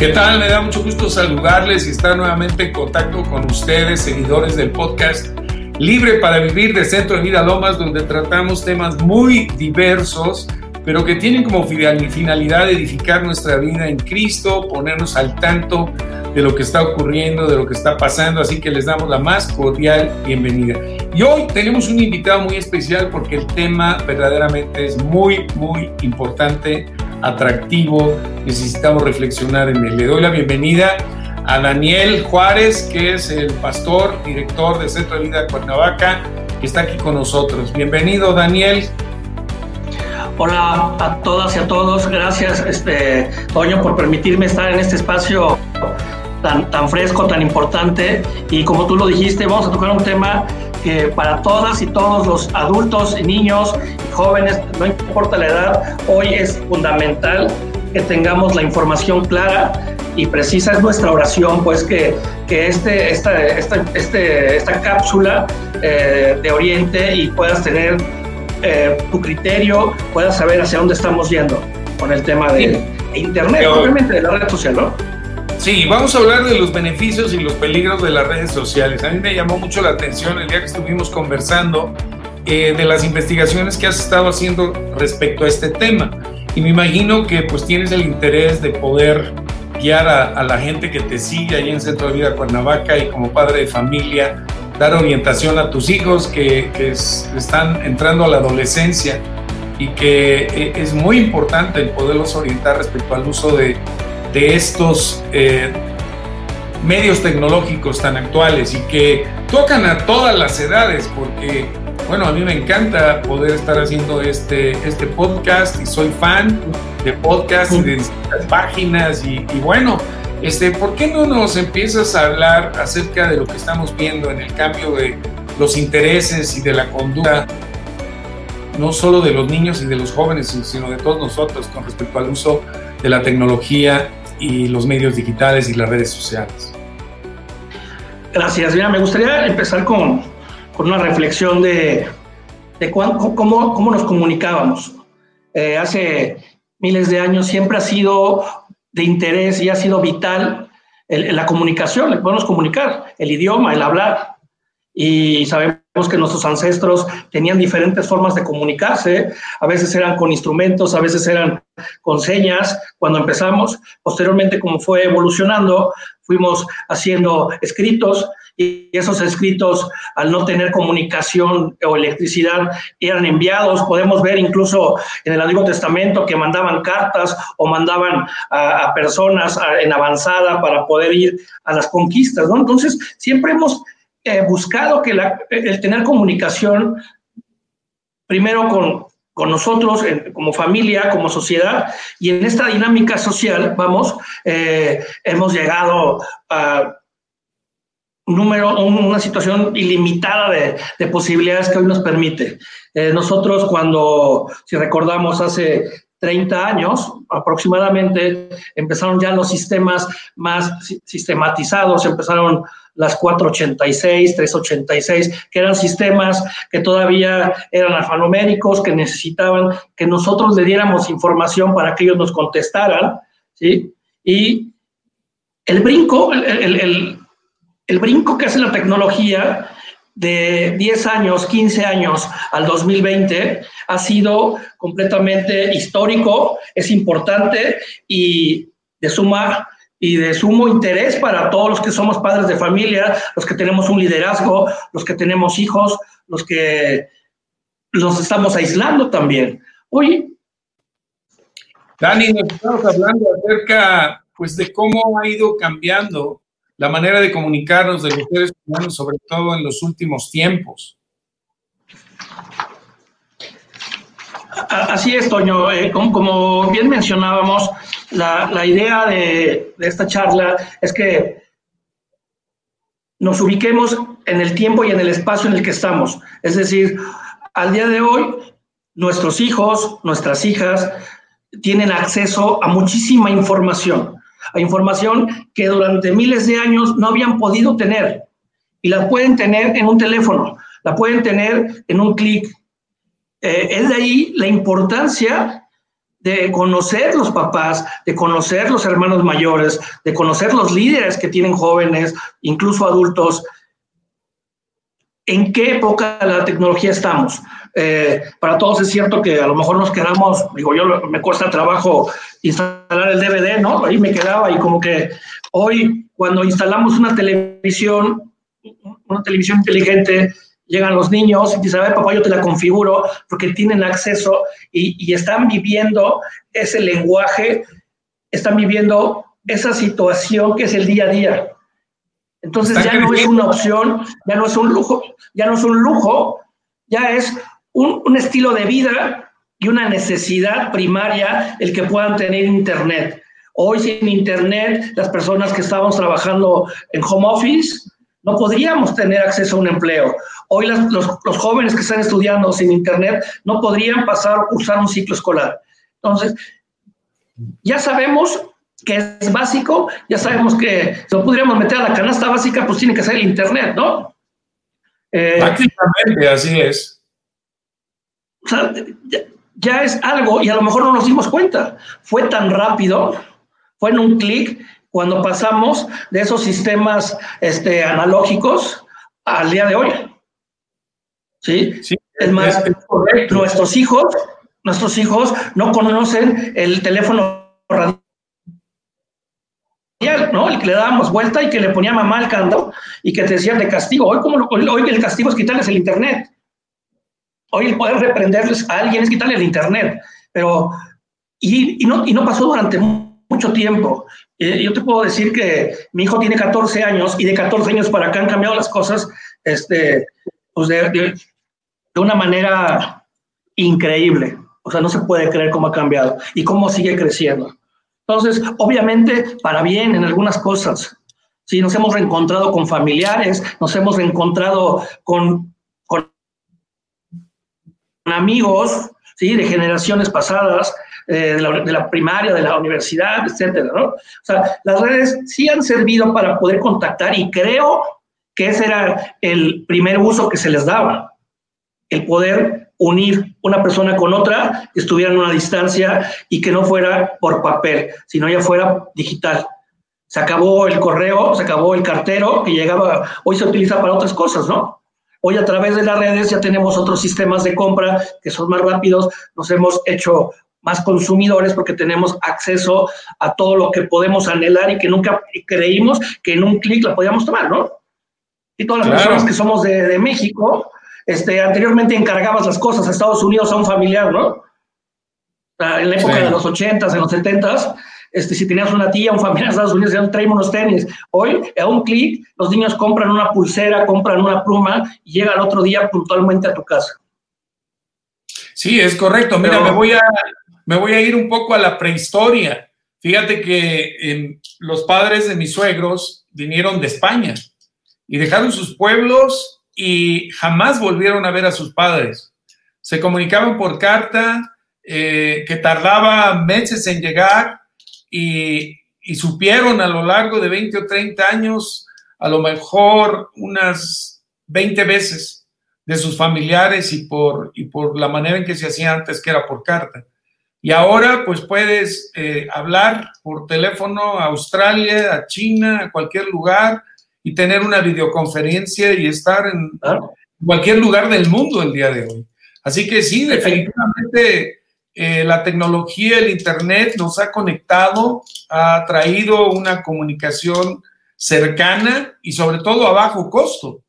¿Qué tal? Me da mucho gusto saludarles y estar nuevamente en contacto con ustedes, seguidores del podcast Libre para Vivir de Centro de Vida Lomas, donde tratamos temas muy diversos, pero que tienen como finalidad edificar nuestra vida en Cristo, ponernos al tanto de lo que está ocurriendo, de lo que está pasando, así que les damos la más cordial bienvenida. Y hoy tenemos un invitado muy especial porque el tema verdaderamente es muy, muy importante atractivo, necesitamos reflexionar en él. Le doy la bienvenida a Daniel Juárez, que es el pastor, director de Centro de Vida Cuernavaca, que está aquí con nosotros. Bienvenido, Daniel. Hola a todas y a todos. Gracias, este, Toño, por permitirme estar en este espacio tan, tan fresco, tan importante. Y como tú lo dijiste, vamos a tocar un tema que para todas y todos los adultos, niños jóvenes, no importa la edad, hoy es fundamental que tengamos la información clara y precisa. Es nuestra oración, pues, que, que este, esta, esta, este, esta cápsula eh, de Oriente y puedas tener eh, tu criterio, puedas saber hacia dónde estamos yendo con el tema de, Internet, obviamente de la red social, ¿no? Sí, vamos a hablar de los beneficios y los peligros de las redes sociales. A mí me llamó mucho la atención el día que estuvimos conversando eh, de las investigaciones que has estado haciendo respecto a este tema. Y me imagino que pues tienes el interés de poder guiar a, la gente que te sigue ahí en Centro de Vida Cuernavaca y como padre de familia, dar orientación a tus hijos que, que están entrando a la adolescencia y que eh, es muy importante el poderlos orientar respecto al uso de de estos eh, medios tecnológicos tan actuales y que tocan a todas las edades, porque, bueno, a mí me encanta poder estar haciendo este, este podcast y soy fan de podcast y de distintas páginas y, y bueno, este, ¿por qué no nos empiezas a hablar acerca de lo que estamos viendo en el cambio de los intereses y de la conducta, no solo de los niños y de los jóvenes, sino de todos nosotros con respecto al uso de la tecnología y los medios digitales y las redes sociales. Gracias. Mira, me gustaría empezar con, con una reflexión de, de cómo, cómo, nos comunicábamos. Eh, hace miles de años siempre ha sido de interés y ha sido vital la comunicación, le podemos comunicar, el idioma, el hablar. Y sabemos que nuestros ancestros tenían diferentes formas de comunicarse, a veces eran con instrumentos, a veces eran con señas. Cuando empezamos, posteriormente como fue evolucionando, fuimos haciendo escritos y esos escritos al no tener comunicación o electricidad eran enviados, podemos ver incluso en el Antiguo Testamento que mandaban cartas o mandaban a, personas en avanzada para poder ir a las conquistas, ¿no? Entonces, siempre hemos eh, buscado que el tener comunicación primero con, con nosotros como familia, como sociedad, y en esta dinámica social, vamos, eh, hemos llegado a número, una situación ilimitada de, de posibilidades que hoy nos permite. Eh, nosotros cuando, si recordamos, hace 30 años aproximadamente, empezaron ya los sistemas más sistematizados, empezaron las 486, 386, que eran sistemas que todavía eran alfanuméricos, que necesitaban que nosotros le diéramos información para que ellos nos contestaran, ¿sí? Y el brinco, el, el brinco que hace la tecnología de 10 años, 15 años al 2020 ha sido completamente histórico, es importante y de suma y de sumo interés para todos los que somos padres de familia, los que tenemos un liderazgo, los que tenemos hijos, los que los estamos aislando también. Hoy. Dani, nos estamos hablando acerca pues, de cómo ha ido cambiando la manera de comunicarnos de los seres humanos, sobre todo en los últimos tiempos. Así es, Toño. Eh, como, bien mencionábamos, la, idea de, esta charla es que nos ubiquemos en el tiempo y en el espacio en el que estamos. Es decir, al día de hoy, nuestros hijos, nuestras hijas, tienen acceso a muchísima información, a información que durante miles de años no habían podido tener. Y la pueden tener en un teléfono, la pueden tener en un clic. Eh, es de ahí la importancia de conocer los papás, de conocer los hermanos mayores, de conocer los líderes que tienen jóvenes, incluso adultos, en qué época de la tecnología estamos. Eh, para todos es cierto que a lo mejor nos quedamos, digo yo, me cuesta trabajo instalar el DVD, ¿no? Ahí me quedaba y como que hoy cuando instalamos una televisión, una televisión inteligente, llegan los niños y dicen, a ver, papá, yo te la configuro porque tienen acceso y, y están viviendo ese lenguaje, están viviendo esa situación que es el día a día. Entonces ya no es una opción, ya no es un lujo, ya no es un lujo, ya es un, estilo de vida y una necesidad primaria el que puedan tener Internet. Hoy sin Internet, las personas que estábamos trabajando en home office, no podríamos tener acceso a un empleo. Hoy los, los, jóvenes que están estudiando sin Internet no podrían pasar cursar un ciclo escolar. Entonces, ya sabemos que es básico, ya sabemos que si lo pudiéramos meter a la canasta básica, pues tiene que ser el Internet, ¿no? Eh, Prácticamente, así es. O sea, ya, es algo y a lo mejor no nos dimos cuenta. Fue tan rápido, fue en un clic cuando pasamos de esos sistemas este, analógicos al día de hoy. ¿Sí? sí es más, nuestros hijos, nuestros hijos no conocen el teléfono radial ¿no? El que le dábamos vuelta y que le ponía mamá al candado y que te decían de castigo. Hoy, como hoy el castigo es quitarles el internet. Hoy el poder reprenderles a alguien es quitarle el internet. Pero, y, y, no, y no pasó durante mucho tiempo. Eh, yo te puedo decir que mi hijo tiene 14 años y de 14 años para acá han cambiado las cosas este, pues de, de, de una manera increíble. O sea, no se puede creer cómo ha cambiado y cómo sigue creciendo. Entonces, obviamente, para bien en algunas cosas. Sí, nos hemos reencontrado con familiares, nos hemos reencontrado con, amigos, ¿sí? De generaciones pasadas, eh, de, la, de, la, primaria, de la universidad, etcétera, ¿no? O sea, las redes sí han servido para poder contactar y creo que ese era el primer uso que se les daba, el poder unir una persona con otra, que estuvieran a una distancia y que no fuera por papel, sino ya fuera digital. Se acabó el correo, se acabó el cartero que llegaba, hoy se utiliza para otras cosas, ¿no? Hoy a través de las redes ya tenemos otros sistemas de compra que son más rápidos, nos hemos hecho más consumidores porque tenemos acceso a todo lo que podemos anhelar y que nunca creímos que en un clic la podíamos tomar, ¿no? Y todas las claro. personas que somos de, de México, este, anteriormente encargabas las cosas a Estados Unidos a un familiar, ¿no? En la época sí. de los 80s, en los 70s, este, si tenías una tía, un familiar en Estados Unidos, decían, tráeme unos tenis. Hoy, a un clic, los niños compran una pulsera, compran una pluma y llega el otro día puntualmente a tu casa. Sí, es correcto. Mira, Pero, me, voy a, me voy a ir un poco a la prehistoria. Fíjate que eh, los padres de mis suegros vinieron de España y dejaron sus pueblos y jamás volvieron a ver a sus padres. Se comunicaban por carta, eh, que tardaba meses en llegar y, y, supieron a lo largo de 20 o 30 años, a lo mejor unas 20 veces de sus familiares y por, y por la manera en que se hacía antes, que era por carta. Y ahora pues puedes eh, hablar por teléfono a Australia, a China, a cualquier lugar, y tener una videoconferencia y estar en claro. cualquier lugar del mundo el día de hoy. Así que sí, definitivamente eh, la tecnología, el Internet nos ha conectado, ha traído una comunicación cercana y sobre todo a bajo costo.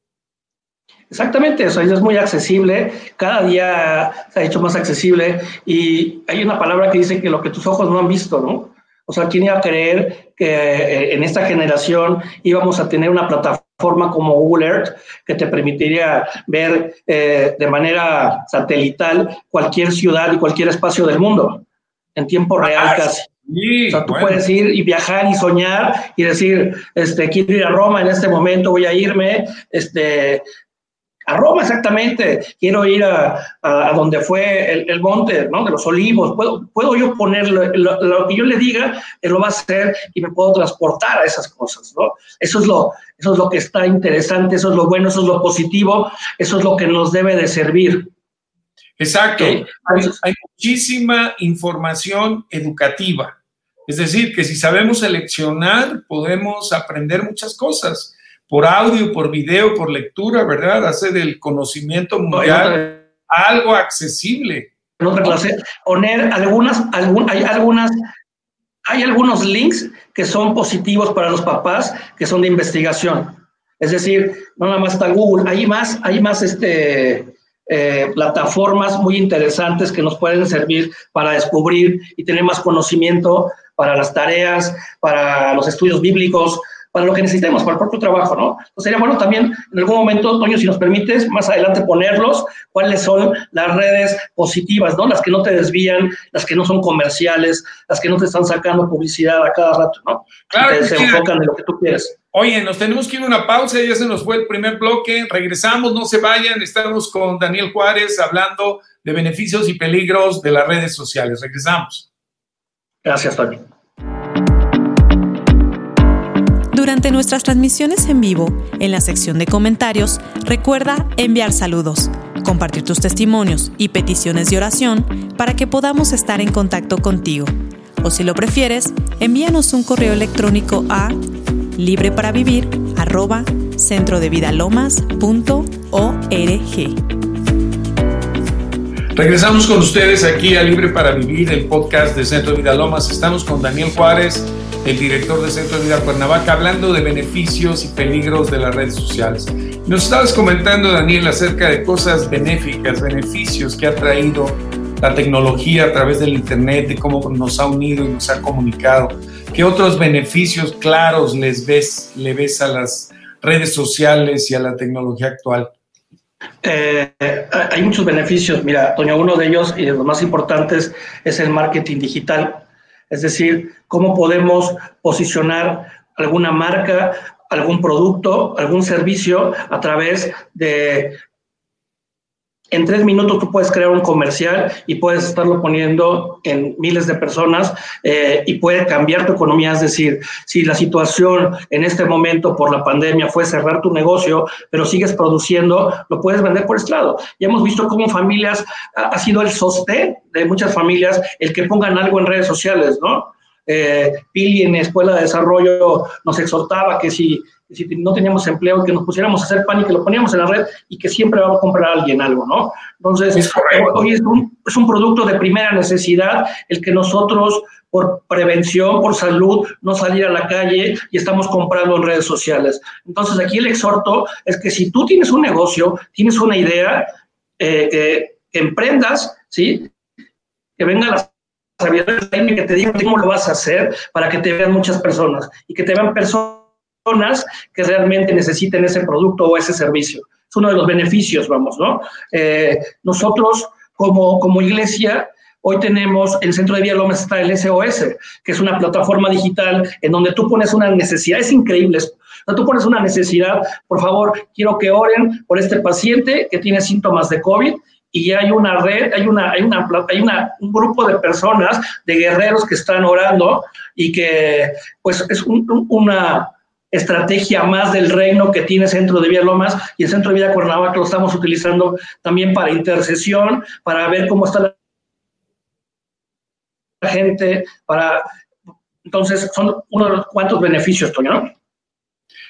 Exactamente, eso es muy accesible, cada día se ha hecho más accesible y hay una palabra que dice que lo que tus ojos no han visto, ¿no? O sea, ¿quién iba a creer que eh, en esta generación íbamos a tener una plataforma como Google Earth que te permitiría ver eh, de manera satelital cualquier ciudad y cualquier espacio del mundo en tiempo real ah, casi? Sí, o sea, tú bueno. puedes ir y viajar y soñar y decir, este, quiero ir a Roma en este momento, voy a irme, este, a Roma exactamente, quiero ir a, a, a donde fue el, el, monte ¿no? de los olivos, puedo, puedo yo poner lo, lo, lo, que yo le diga, él lo va a hacer y me puedo transportar a esas cosas, ¿no? Eso es, lo, eso es lo que está interesante, eso es lo bueno, eso es lo positivo, eso es lo que nos debe de servir. Exacto. hay, muchísima información educativa. Es decir, que si sabemos seleccionar, podemos aprender muchas cosas por audio, por video, por lectura, ¿verdad? Hace del conocimiento mundial algo accesible. En otra clase, poner algunas, hay algunas, hay algunos links que son positivos para los papás, que son de investigación. Es decir, no nada más está Google, hay más, hay más este, eh, plataformas muy interesantes que nos pueden servir para descubrir y tener más conocimiento para las tareas, para los estudios bíblicos, para lo que necesitemos, para el propio trabajo, ¿no? Entonces sería bueno también en algún momento, Toño, si nos permites, más adelante ponerlos, cuáles son las redes positivas, ¿no? Las que no te desvían, las que no son comerciales, las que no te están sacando publicidad a cada rato, ¿no? Claro. Que se enfocan en lo que tú quieres. Oye, nos tenemos que ir a una pausa, ya se nos fue el primer bloque, regresamos, no se vayan, estamos con Daniel Juárez hablando de beneficios y peligros de las redes sociales. Regresamos. Gracias, Toño. Durante nuestras transmisiones en vivo, en la sección de comentarios, recuerda enviar saludos, compartir tus testimonios y peticiones de oración para que podamos estar en contacto contigo. O si lo prefieres, envíanos un correo electrónico a libreparavivir@centrodevidalomas.org. Regresamos con ustedes aquí a Libre para Vivir, el podcast de Centro de Vida Lomas. Estamos con Daniel Juárez el director de Centro de Vida Cuernavaca, hablando de beneficios y peligros de las redes sociales. Nos estabas comentando, Daniel, acerca de cosas benéficas, beneficios que ha traído la tecnología a través del Internet, de cómo nos ha unido y nos ha comunicado. ¿Qué otros beneficios claros les ves, le ves a las redes sociales y a la tecnología actual? Eh, hay muchos beneficios. Mira, Toño, uno de ellos y de los más importantes es el marketing digital. Es decir, cómo podemos posicionar alguna marca, algún producto, algún servicio a través de en tres minutos tú puedes crear un comercial y puedes estarlo poniendo en miles de personas eh, y puede cambiar tu economía. Es decir, si la situación en este momento por la pandemia fue cerrar tu negocio, pero sigues produciendo, lo puedes vender por este lado. Ya hemos visto cómo familias ha, sido el sostén de muchas familias el que pongan algo en redes sociales, ¿no? Eh, Pili en Escuela de Desarrollo nos exhortaba que si si no teníamos empleo, que nos pusiéramos a hacer pan y que lo poníamos en la red y que siempre va a comprar alguien algo, ¿no? Entonces, hoy es un, es un producto de primera necesidad el que nosotros, por prevención, por salud, no salir a la calle y estamos comprando en redes sociales. Entonces, aquí el exhorto es que si tú tienes un negocio, tienes una idea, eh, que emprendas, ¿sí? Que venga la sabiduría que te diga cómo lo vas a hacer para que te vean muchas personas y que te vean personas que realmente necesiten ese producto o ese servicio. Es uno de los beneficios, vamos, ¿no? Eh, nosotros como, como iglesia Hoy tenemos el Centro de Vía Lomas está el SOS, que es una plataforma digital en donde tú pones una necesidad, es increíble esto. Tú pones una necesidad, por favor, quiero que oren por este paciente que tiene síntomas de COVID y hay una red, hay una, hay una, hay una, un grupo de personas, de guerreros que están orando y que pues es una, estrategia más del reino que tiene Centro de Vía Lomas y el Centro de Vida Cuernavaca lo estamos utilizando también para intercesión, para ver cómo está la gente, para... Entonces, son uno de los cuantos beneficios, Toño, ¿no?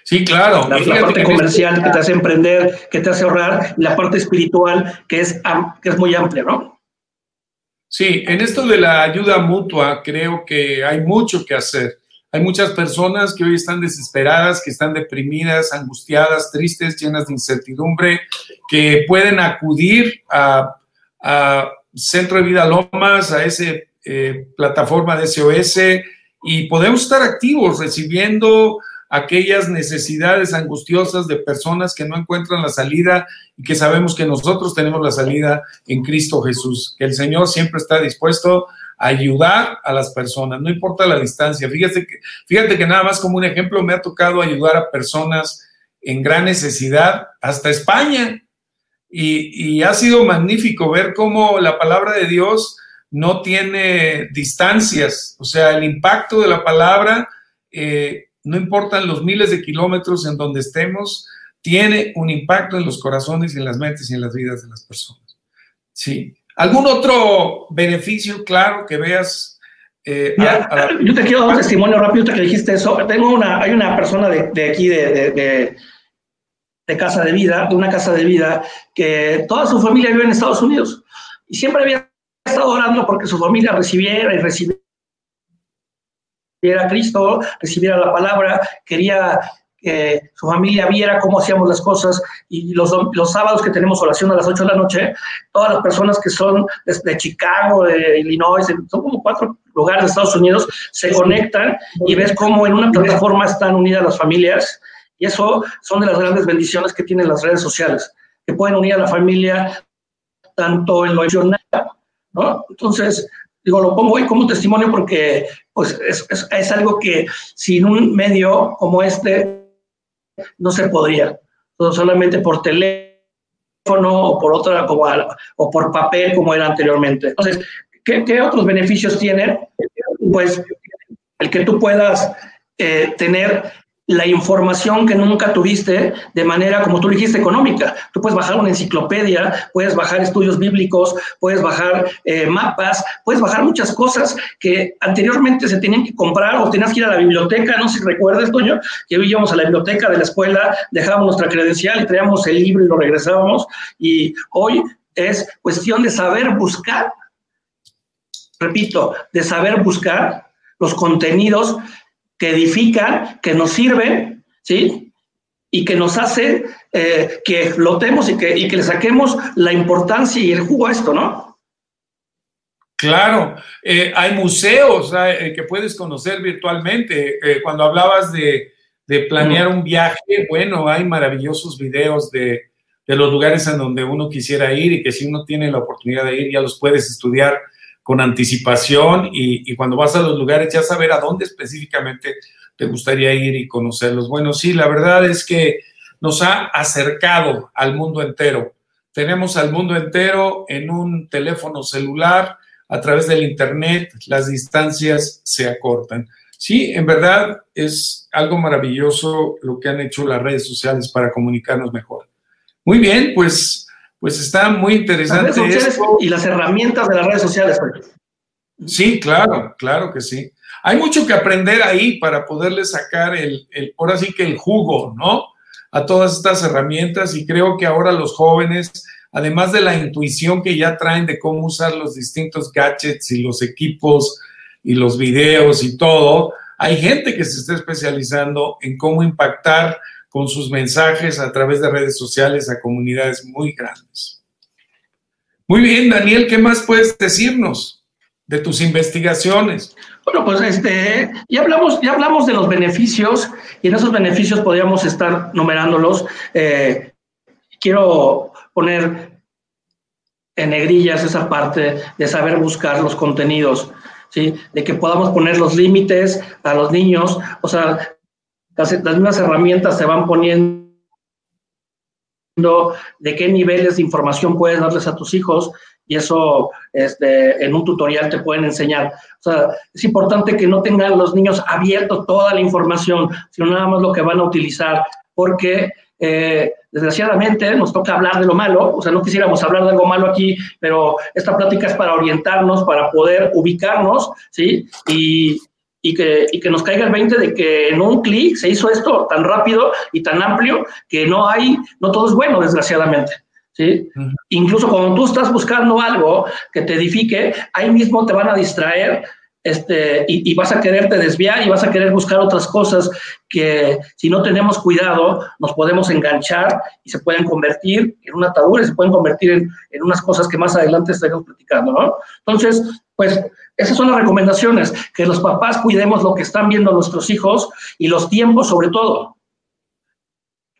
Sí, claro. La, parte comercial que te hace emprender, que te hace ahorrar, la parte espiritual que es, que es muy amplia, ¿no? Sí, en esto de la ayuda mutua creo que hay mucho que hacer. Hay muchas personas que hoy están desesperadas, que están deprimidas, angustiadas, tristes, llenas de incertidumbre, que pueden acudir a, Centro de Vida Lomas, a esa eh, plataforma de SOS, y podemos estar activos recibiendo aquellas necesidades angustiosas de personas que no encuentran la salida y que sabemos que nosotros tenemos la salida en Cristo Jesús, que el Señor siempre está dispuesto ayudar a las personas, no importa la distancia. Fíjate que, fíjate que nada más como un ejemplo me ha tocado ayudar a personas en gran necesidad hasta España. Y, ha sido magnífico ver cómo la palabra de Dios no tiene distancias. O sea, el impacto de la palabra, eh, no importan los miles de kilómetros en donde estemos, tiene un impacto en los corazones y en las mentes y en las vidas de las personas. Sí, ¿Algún otro beneficio claro que veas? Eh, yo te quiero dar un testimonio rápido que dijiste eso. Tengo una, hay una persona de, aquí, de, de, casa de vida, de una casa de vida, que toda su familia vive en Estados Unidos y siempre había estado orando porque su familia recibiera y recibiera a Cristo, recibiera la palabra, quería que su familia viera cómo hacíamos las cosas. Y los, los sábados que tenemos oración a las 8 de la noche, todas las personas que son de, Chicago, de Illinois, son como cuatro lugares de Estados Unidos, se conectan y ves cómo en una plataforma están unidas las familias. Y eso son de las grandes bendiciones que tienen las redes sociales, que pueden unir a la familia tanto en lo emocional, ¿no? Entonces, digo, lo pongo hoy como testimonio porque pues, es, es, es algo que sin un medio como este no se podría, solamente por teléfono o por otra, como, o por papel como era anteriormente. Entonces, ¿qué, otros beneficios tiene? Pues el que tú puedas eh, tener la información que nunca tuviste de manera, como tú dijiste, económica. Tú puedes bajar una enciclopedia, puedes bajar estudios bíblicos, puedes bajar eh, mapas, puedes bajar muchas cosas que anteriormente se tenían que comprar o tenías que ir a la biblioteca, no sé si recuerdas, Toño, que íbamos a la biblioteca de la escuela, dejábamos nuestra credencial y traíamos el libro y lo regresábamos. Y hoy es cuestión de saber buscar, repito, de saber buscar los contenidos que edifican, que nos sirven, ¿sí? Y que nos hace eh, que flotemos y que, y que le saquemos la importancia y el jugo a esto, ¿no? Claro, eh, hay museos eh, que puedes conocer virtualmente. cuando hablabas de, de planear un viaje, bueno, hay maravillosos videos de, de, los lugares en donde uno quisiera ir y que si uno tiene la oportunidad de ir, ya los puedes estudiar con anticipación y, cuando vas a los lugares ya saber a dónde específicamente te gustaría ir y conocerlos. Bueno, sí, la verdad es que nos ha acercado al mundo entero. Tenemos al mundo entero en un teléfono celular, a través del Internet, las distancias se acortan. Sí, en verdad es algo maravilloso lo que han hecho las redes sociales para comunicarnos mejor. Muy bien, pues pues está muy interesante. y las herramientas de las redes sociales. Pues. Sí, claro, claro que sí. Hay mucho que aprender ahí para poderle sacar el, el, ahora sí que el jugo, ¿no? A todas estas herramientas y creo que ahora los jóvenes, además de la intuición que ya traen de cómo usar los distintos gadgets y los equipos y los videos y todo, hay gente que se está especializando en cómo impactar con sus mensajes a través de redes sociales a comunidades muy grandes. Muy bien, Daniel, ¿qué más puedes decirnos de tus investigaciones? Bueno, pues este, ya hablamos, ya hablamos de los beneficios y en esos beneficios podríamos estar numerándolos. Eh, quiero poner en negrillas esa parte de saber buscar los contenidos, ¿sí? de que podamos poner los límites a los niños, o sea, las, mismas herramientas se van poniendo de qué niveles de información puedes darles a tus hijos y eso este, en un tutorial te pueden enseñar. O sea, es importante que no tengan los niños abiertos toda la información, sino nada más lo que van a utilizar, porque eh, desgraciadamente nos toca hablar de lo malo, o sea, no quisiéramos hablar de algo malo aquí, pero esta plática es para orientarnos, para poder ubicarnos, ¿sí? Y, y que, y que nos caiga el 20 de que en un clic se hizo esto tan rápido y tan amplio que no hay, no todo es bueno, desgraciadamente. ¿sí? Incluso cuando tú estás buscando algo que te edifique, ahí mismo te van a distraer este, y, vas a quererte desviar y vas a querer buscar otras cosas que si no tenemos cuidado nos podemos enganchar y se pueden convertir en una atadura, se pueden convertir en, en unas cosas que más adelante estaremos platicando, ¿no? Entonces, pues esas son las recomendaciones, que los papás cuidemos lo que están viendo nuestros hijos y los tiempos sobre todo.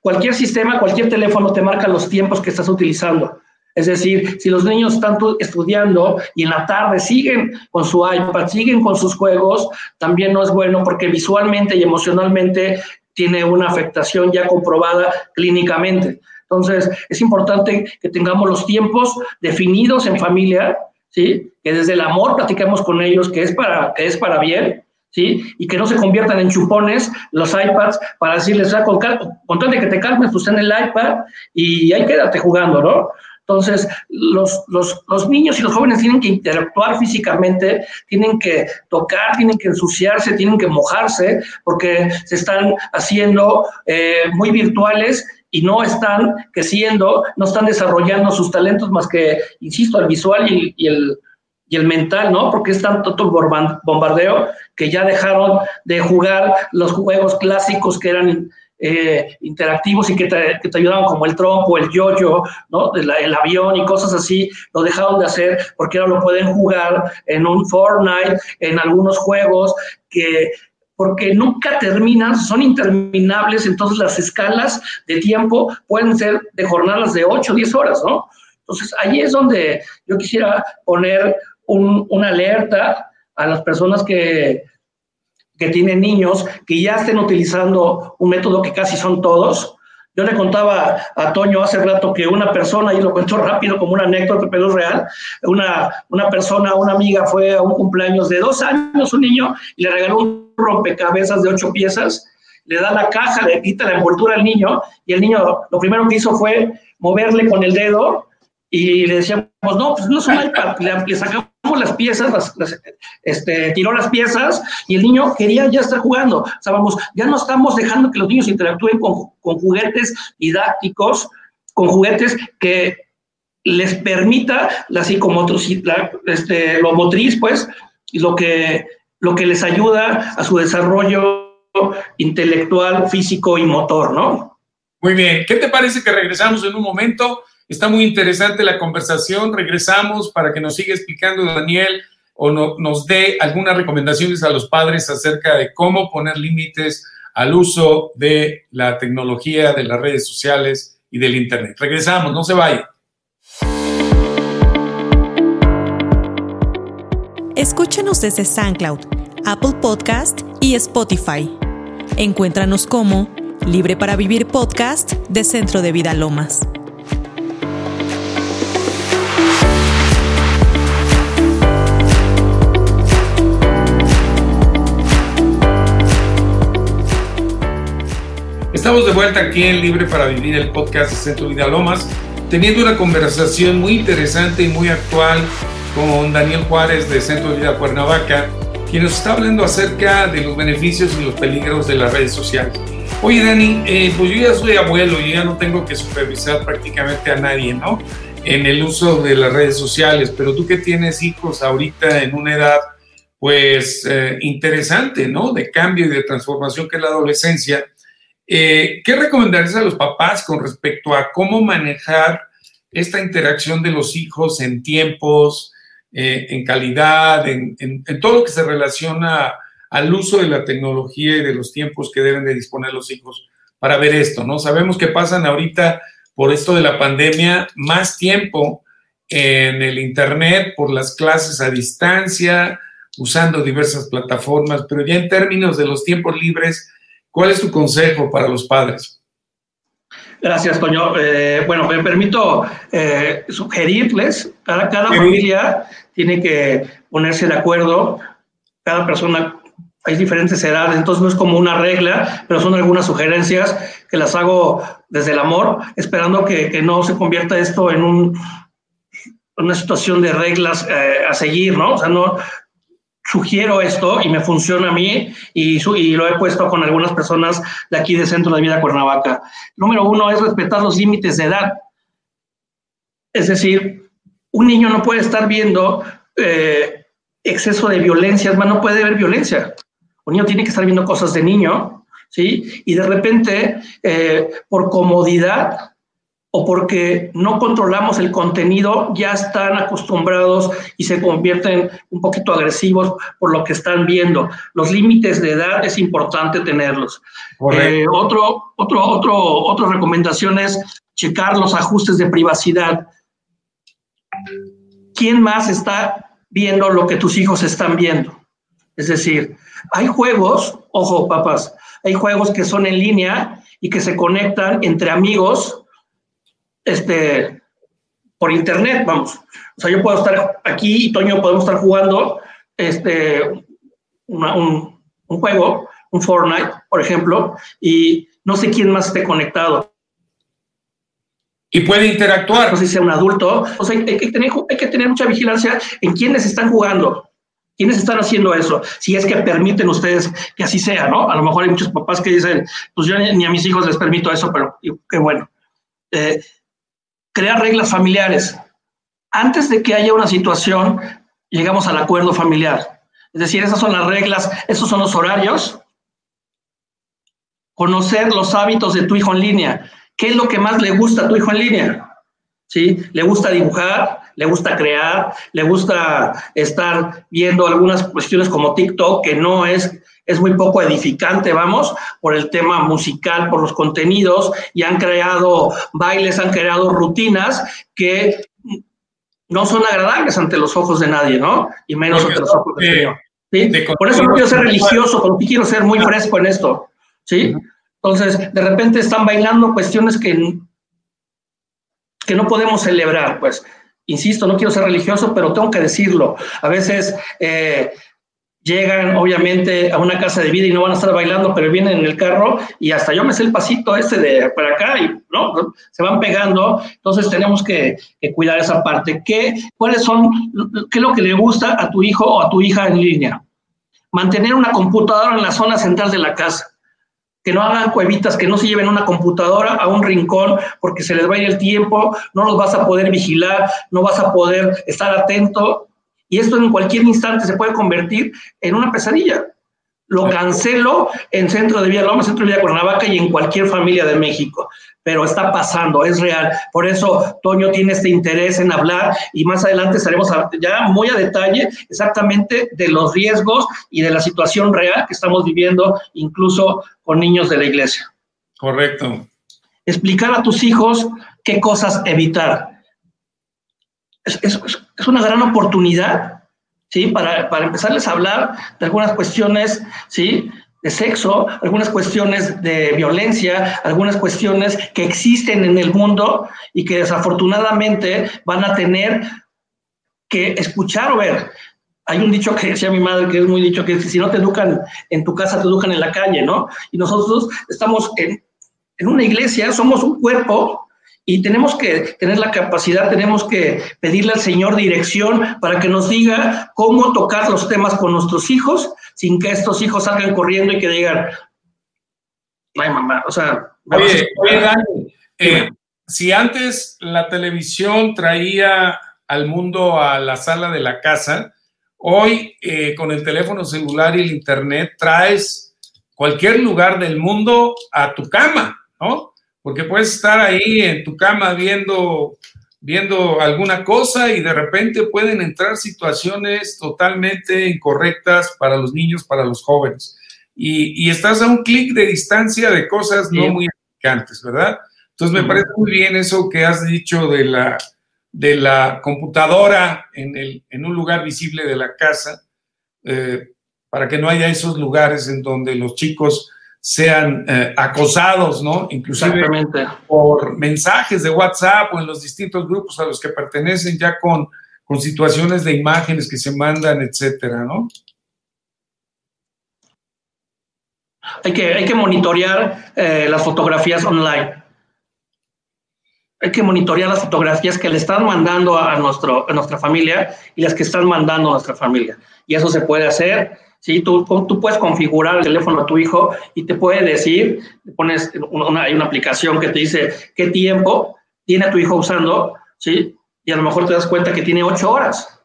Cualquier sistema, cualquier teléfono te marca los tiempos que estás utilizando. Es decir, si los niños están estudiando y en la tarde siguen con su iPad, siguen con sus juegos, también no es bueno porque visualmente y emocionalmente tiene una afectación ya comprobada clínicamente. Entonces, es importante que tengamos los tiempos definidos en familia, ¿sí? Que desde el amor platiquemos con ellos, que es para, que es para bien, ¿sí? Y que no se conviertan en chupones los iPads para decirles, ah, con, con tal de que te calmes, pues en el iPad y ahí quédate jugando, ¿no? Entonces, los, los, los, niños y los jóvenes tienen que interactuar físicamente, tienen que tocar, tienen que ensuciarse, tienen que mojarse, porque se están haciendo eh, muy virtuales y no están creciendo, no están desarrollando sus talentos más que, insisto, el visual y, y el y el mental, ¿no? Porque es tanto bombardeo que ya dejaron de jugar los juegos clásicos que eran eh, interactivos y que te, que te, ayudaban como el trompo, el yoyo, ¿no? El, el, avión y cosas así, lo dejaron de hacer porque ahora lo pueden jugar en un Fortnite, en algunos juegos que porque nunca terminan, son interminables, entonces las escalas de tiempo pueden ser de jornadas de 8 o 10 horas, ¿no? Entonces ahí es donde yo quisiera poner un, una alerta a las personas que, que tienen niños que ya estén utilizando un método que casi son todos. Yo le contaba a Toño hace rato que una persona, y lo cuento rápido como una anécdota, pero es real, una, una persona, una amiga fue a un cumpleaños de dos años, un niño, y le regaló un rompecabezas de ocho piezas, le da la caja, le quita la envoltura al niño, y el niño lo primero que hizo fue moverle con el dedo, y le decíamos, no, pues no es un iPad, le, le sacamos las piezas, las, las, este, tiró las piezas y el niño quería ya estar jugando. O ya no estamos dejando que los niños interactúen con, con juguetes didácticos, con juguetes que les permita la psicomotriz, la, este, lo motriz, pues, y lo que, lo que les ayuda a su desarrollo intelectual, físico y motor, ¿no? Muy bien, ¿qué te parece que regresamos en un momento? Está muy interesante la conversación. Regresamos para que nos siga explicando Daniel o no, nos dé algunas recomendaciones a los padres acerca de cómo poner límites al uso de la tecnología, de las redes sociales y del Internet. Regresamos, no se vayan. Escúchanos desde SoundCloud, Apple Podcast y Spotify. Encuéntranos como Libre para Vivir Podcast de Centro de Vida Lomas. Estamos de vuelta aquí en Libre para Vivir, el podcast de Centro Vida Lomas, teniendo una conversación muy interesante y muy actual con Daniel Juárez de Centro de Vida Cuernavaca, quien nos está hablando acerca de los beneficios y los peligros de las redes sociales. Oye, Dani, eh, pues yo ya soy abuelo, yo ya no tengo que supervisar prácticamente a nadie, ¿no? En el uso de las redes sociales, pero tú que tienes hijos ahorita en una edad, pues eh, interesante, ¿no? De cambio y de transformación que es la adolescencia eh, ¿Qué recomendarías a los papás con respecto a cómo manejar esta interacción de los hijos en tiempos, en calidad, en, en, todo lo que se relaciona al uso de la tecnología y de los tiempos que deben de disponer los hijos para ver esto, ¿no? Sabemos que pasan ahorita por esto de la pandemia más tiempo en el Internet, por las clases a distancia, usando diversas plataformas, pero ya en términos de los tiempos libres, ¿Cuál es tu consejo para los padres? Gracias, Toño. Eh, bueno, me permito eh, sugerirles, cada, cada familia tiene que ponerse de acuerdo, cada persona, hay diferentes edades, entonces no es como una regla, pero son algunas sugerencias que las hago desde el amor, esperando que, que no se convierta esto en un, una situación de reglas eh, a seguir, ¿no? O sea, no, sugiero esto y me funciona a mí y, su, y, lo he puesto con algunas personas de aquí de Centro de Vida Cuernavaca. Número uno es respetar los límites de edad. Es decir, un niño no puede estar viendo eh, exceso de violencia, más no puede ver violencia. Un niño tiene que estar viendo cosas de niño, ¿sí? Y de repente, eh, por comodidad, o porque no controlamos el contenido, ya están acostumbrados y se convierten un poquito agresivos por lo que están viendo. Los límites de edad es importante tenerlos. Eh, otro, otro, otro, otra recomendación es checar los ajustes de privacidad. ¿Quién más está viendo lo que tus hijos están viendo? Es decir, hay juegos, ojo papás, hay juegos que son en línea y que se conectan entre amigos este, por internet, vamos. O sea, yo puedo estar aquí y Toño podemos estar jugando este, una, un, un, juego, un Fortnite, por ejemplo, y no sé quién más esté conectado. Y puede interactuar. No sé si sea un adulto. O sea, hay, que tener, hay que tener mucha vigilancia en quiénes están jugando. ¿Quiénes están haciendo eso? Si es que permiten ustedes que así sea, ¿no? A lo mejor hay muchos papás que dicen, pues yo ni, a mis hijos les permito eso, pero qué bueno. Eh, crear reglas familiares. Antes de que haya una situación, llegamos al acuerdo familiar. Es decir, esas son las reglas, esos son los horarios. Conocer los hábitos de tu hijo en línea. ¿Qué es lo que más le gusta a tu hijo en línea? ¿Sí? ¿Le gusta dibujar? le gusta crear, le gusta estar viendo algunas cuestiones como TikTok, que no es, es muy poco edificante, vamos, por el tema musical, por los contenidos, y han creado bailes, han creado rutinas que no son agradables ante los ojos de nadie, ¿no? Y menos ante los ojos de Dios. ¿sí? Por eso no quiero ser religioso, porque quiero ser muy fresco en esto, ¿sí? Entonces, de repente están bailando cuestiones que, que no podemos celebrar, pues insisto, no quiero ser religioso, pero tengo que decirlo. A veces eh, llegan, obviamente, a una casa de vida y no van a estar bailando, pero vienen en el carro y hasta yo me sé el pasito este de para acá y no, se van pegando. Entonces tenemos que, que, cuidar esa parte. ¿Qué, ¿Cuáles son, qué es lo que le gusta a tu hijo o a tu hija en línea? Mantener una computadora en la zona central de la casa que no hagan cuevitas, que no se lleven una computadora a un rincón porque se les va a ir el tiempo, no los vas a poder vigilar, no vas a poder estar atento. Y esto en cualquier instante se puede convertir en una pesadilla. Lo cancelo en Centro de Villa Loma, Centro de Villa Cuernavaca y en cualquier familia de México. Pero está pasando, es real. Por eso Toño tiene este interés en hablar y más adelante estaremos ya muy a detalle exactamente de los riesgos y de la situación real que estamos viviendo, incluso con niños de la iglesia. Correcto. Explicar a tus hijos qué cosas evitar. Es, es una gran oportunidad ¿sí? Para, para empezarles a hablar de algunas cuestiones, ¿sí? de sexo, algunas cuestiones de violencia, algunas cuestiones que existen en el mundo y que desafortunadamente van a tener que escuchar o ver. Hay un dicho que decía mi madre, que es muy dicho, que si no te educan en tu casa, te educan en la calle, ¿no? Y nosotros estamos en, en una iglesia, somos un cuerpo y tenemos que tener la capacidad, tenemos que pedirle al Señor dirección para que nos diga cómo tocar los temas con nuestros hijos sin que estos hijos salgan corriendo y que digan, ay mamá, o sea... Oye, Dani, eh, si antes la televisión traía al mundo a la sala de la casa, hoy eh, con el teléfono celular y el internet traes cualquier lugar del mundo a tu cama, ¿no? Porque puedes estar ahí en tu cama viendo, viendo alguna cosa y de repente pueden entrar situaciones totalmente incorrectas para los niños, para los jóvenes. Y, estás a un clic de distancia de cosas no muy edificantes, ¿verdad? Entonces me parece muy bien eso que has dicho de la, de la computadora en, el, en un lugar visible de la casa, eh, para que no haya esos lugares en donde los chicos sean eh, acosados, ¿no? Inclusive por mensajes de WhatsApp o en los distintos grupos a los que pertenecen ya con, con situaciones de imágenes que se mandan, etcétera, ¿no? Hay que, hay que monitorear eh, las fotografías online. Hay que monitorear las fotografías que le están mandando a, nuestro, a nuestra familia y las que están mandando a nuestra familia. Y eso se puede hacer ¿sí? Tú, tú puedes configurar el teléfono a tu hijo y te puede decir, pones una, hay una aplicación que te dice qué tiempo tiene tu hijo usando, ¿sí? Y a lo mejor te das cuenta que tiene ocho horas.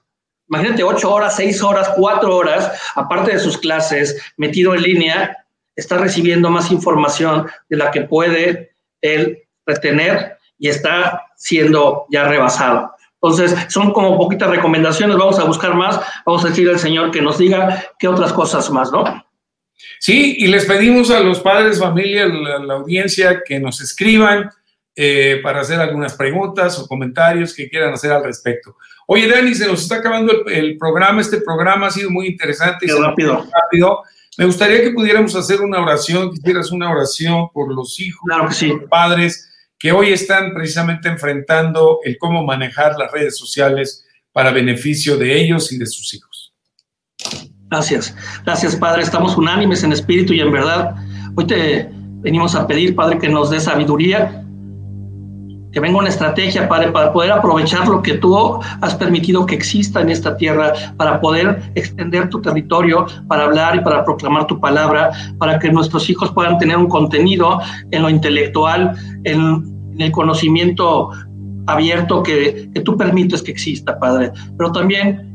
Imagínate ocho horas, seis horas, cuatro horas, aparte de sus clases, metido en línea, está recibiendo más información de la que puede él retener y está siendo ya rebasado. Entonces, son como poquitas recomendaciones, vamos a buscar más, vamos a decir al Señor que nos diga qué otras cosas más, ¿no? Sí, y les pedimos a los padres, familia, la, la audiencia que nos escriban eh, para hacer algunas preguntas o comentarios que quieran hacer al respecto. Oye, Dani, se nos está acabando el, programa, este programa ha sido muy interesante. y rápido. rápido. Me gustaría que pudiéramos hacer una oración, que hicieras una oración por los hijos, claro que sí. los padres, que hoy están precisamente enfrentando el cómo manejar las redes sociales para beneficio de ellos y de sus hijos. Gracias, gracias Padre, estamos unánimes en espíritu y en verdad. Hoy te venimos a pedir, Padre, que nos dé sabiduría, que venga una estrategia, Padre, para poder aprovechar lo que tú has permitido que exista en esta tierra, para poder extender tu territorio, para hablar y para proclamar tu palabra, para que nuestros hijos puedan tener un contenido en lo intelectual, en, el conocimiento abierto que, que tú permites que exista, Padre. Pero también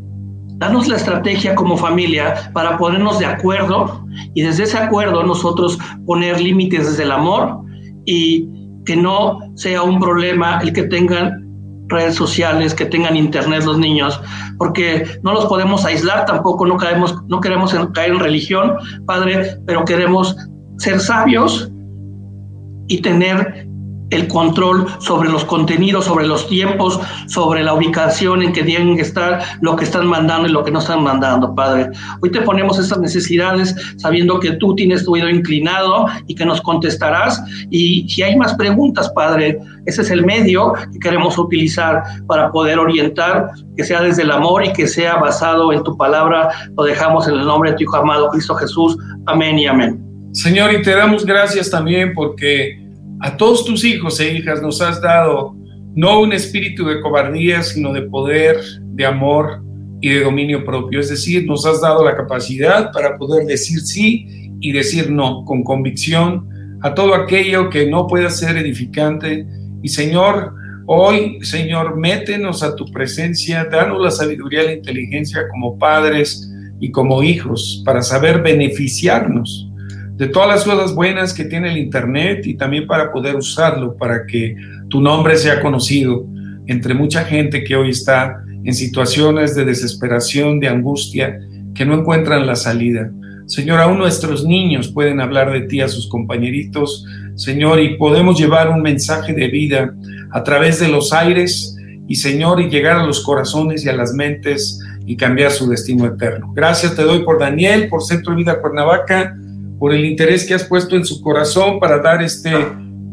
danos la estrategia como familia para ponernos de acuerdo y desde ese acuerdo nosotros poner límites desde el amor y que no sea un problema el que tengan redes sociales, que tengan internet los niños, porque no los podemos aislar tampoco, no queremos, no queremos caer en religión, Padre, pero queremos ser sabios y tener el control sobre los contenidos, sobre los tiempos, sobre la ubicación en que tienen que estar, lo que están mandando y lo que no están mandando, Padre. Hoy te ponemos estas necesidades sabiendo que tú tienes tu oído inclinado y que nos contestarás. Y si hay más preguntas, Padre, ese es el medio que queremos utilizar para poder orientar, que sea desde el amor y que sea basado en tu palabra. Lo dejamos en el nombre de tu Hijo amado, Cristo Jesús. Amén y amén. Señor, y te damos gracias también porque a todos tus hijos e hijas nos has dado no un espíritu de cobardía, sino de poder, de amor y de dominio propio. Es decir, nos has dado la capacidad para poder decir sí y decir no con convicción a todo aquello que no pueda ser edificante. Y Señor, hoy, Señor, métenos a tu presencia, danos la sabiduría y la inteligencia como padres y como hijos para saber beneficiarnos de todas las cosas buenas que tiene el Internet y también para poder usarlo para que tu nombre sea conocido entre mucha gente que hoy está en situaciones de desesperación, de angustia, que no encuentran la salida. Señor, aún nuestros niños pueden hablar de ti a sus compañeritos, Señor, y podemos llevar un mensaje de vida a través de los aires y, Señor, y llegar a los corazones y a las mentes y cambiar su destino eterno. Gracias te doy por Daniel, por Centro de Vida Cuernavaca por el interés que has puesto en su corazón para dar este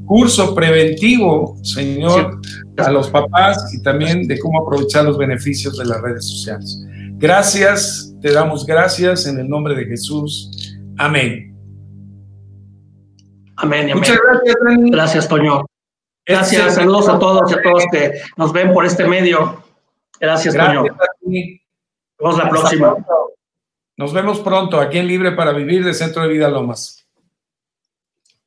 curso preventivo, Señor, a los papás y también de cómo aprovechar los beneficios de las redes sociales. Gracias, te damos gracias en el nombre de Jesús. Amén. Amén. amén. Muchas gracias, Dani. Gracias, Toño. Gracias, saludos a todos y a todos que nos ven por este medio. Gracias, gracias Toño. Nos vemos la próxima. Nos vemos pronto aquí en Libre para Vivir de Centro de Vida Lomas.